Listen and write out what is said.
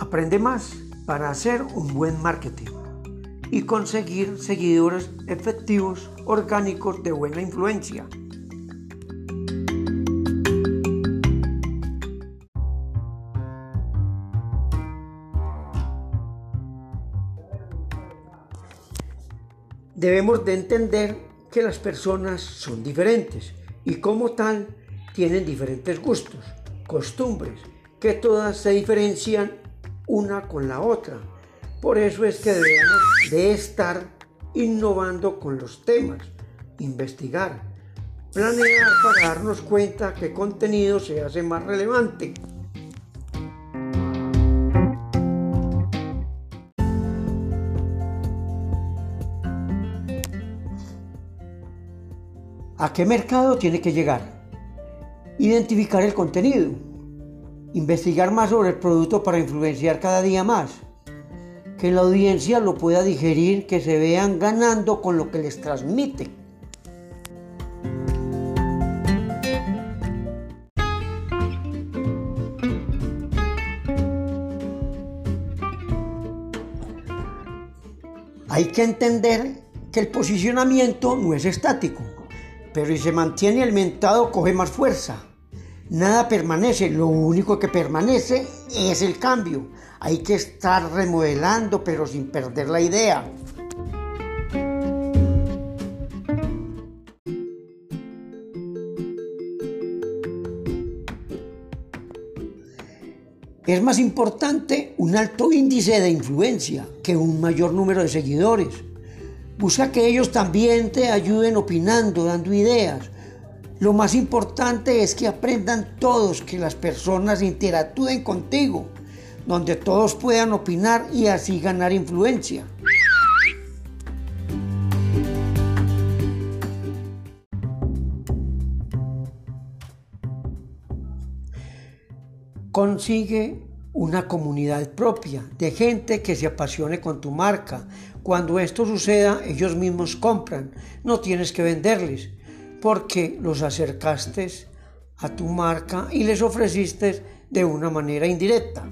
Aprende más para hacer un buen marketing y conseguir seguidores efectivos, orgánicos de buena influencia. Debemos de entender que las personas son diferentes y como tal tienen diferentes gustos, costumbres, que todas se diferencian una con la otra. Por eso es que debemos de estar innovando con los temas, investigar, planear para darnos cuenta qué contenido se hace más relevante. ¿A qué mercado tiene que llegar? Identificar el contenido. Investigar más sobre el producto para influenciar cada día más. Que la audiencia lo pueda digerir, que se vean ganando con lo que les transmite. Hay que entender que el posicionamiento no es estático pero si se mantiene alimentado coge más fuerza. Nada permanece, lo único que permanece es el cambio. Hay que estar remodelando pero sin perder la idea. Es más importante un alto índice de influencia que un mayor número de seguidores. Busca que ellos también te ayuden opinando, dando ideas. Lo más importante es que aprendan todos, que las personas interactúen contigo, donde todos puedan opinar y así ganar influencia. Consigue una comunidad propia de gente que se apasione con tu marca. Cuando esto suceda, ellos mismos compran, no tienes que venderles, porque los acercaste a tu marca y les ofreciste de una manera indirecta.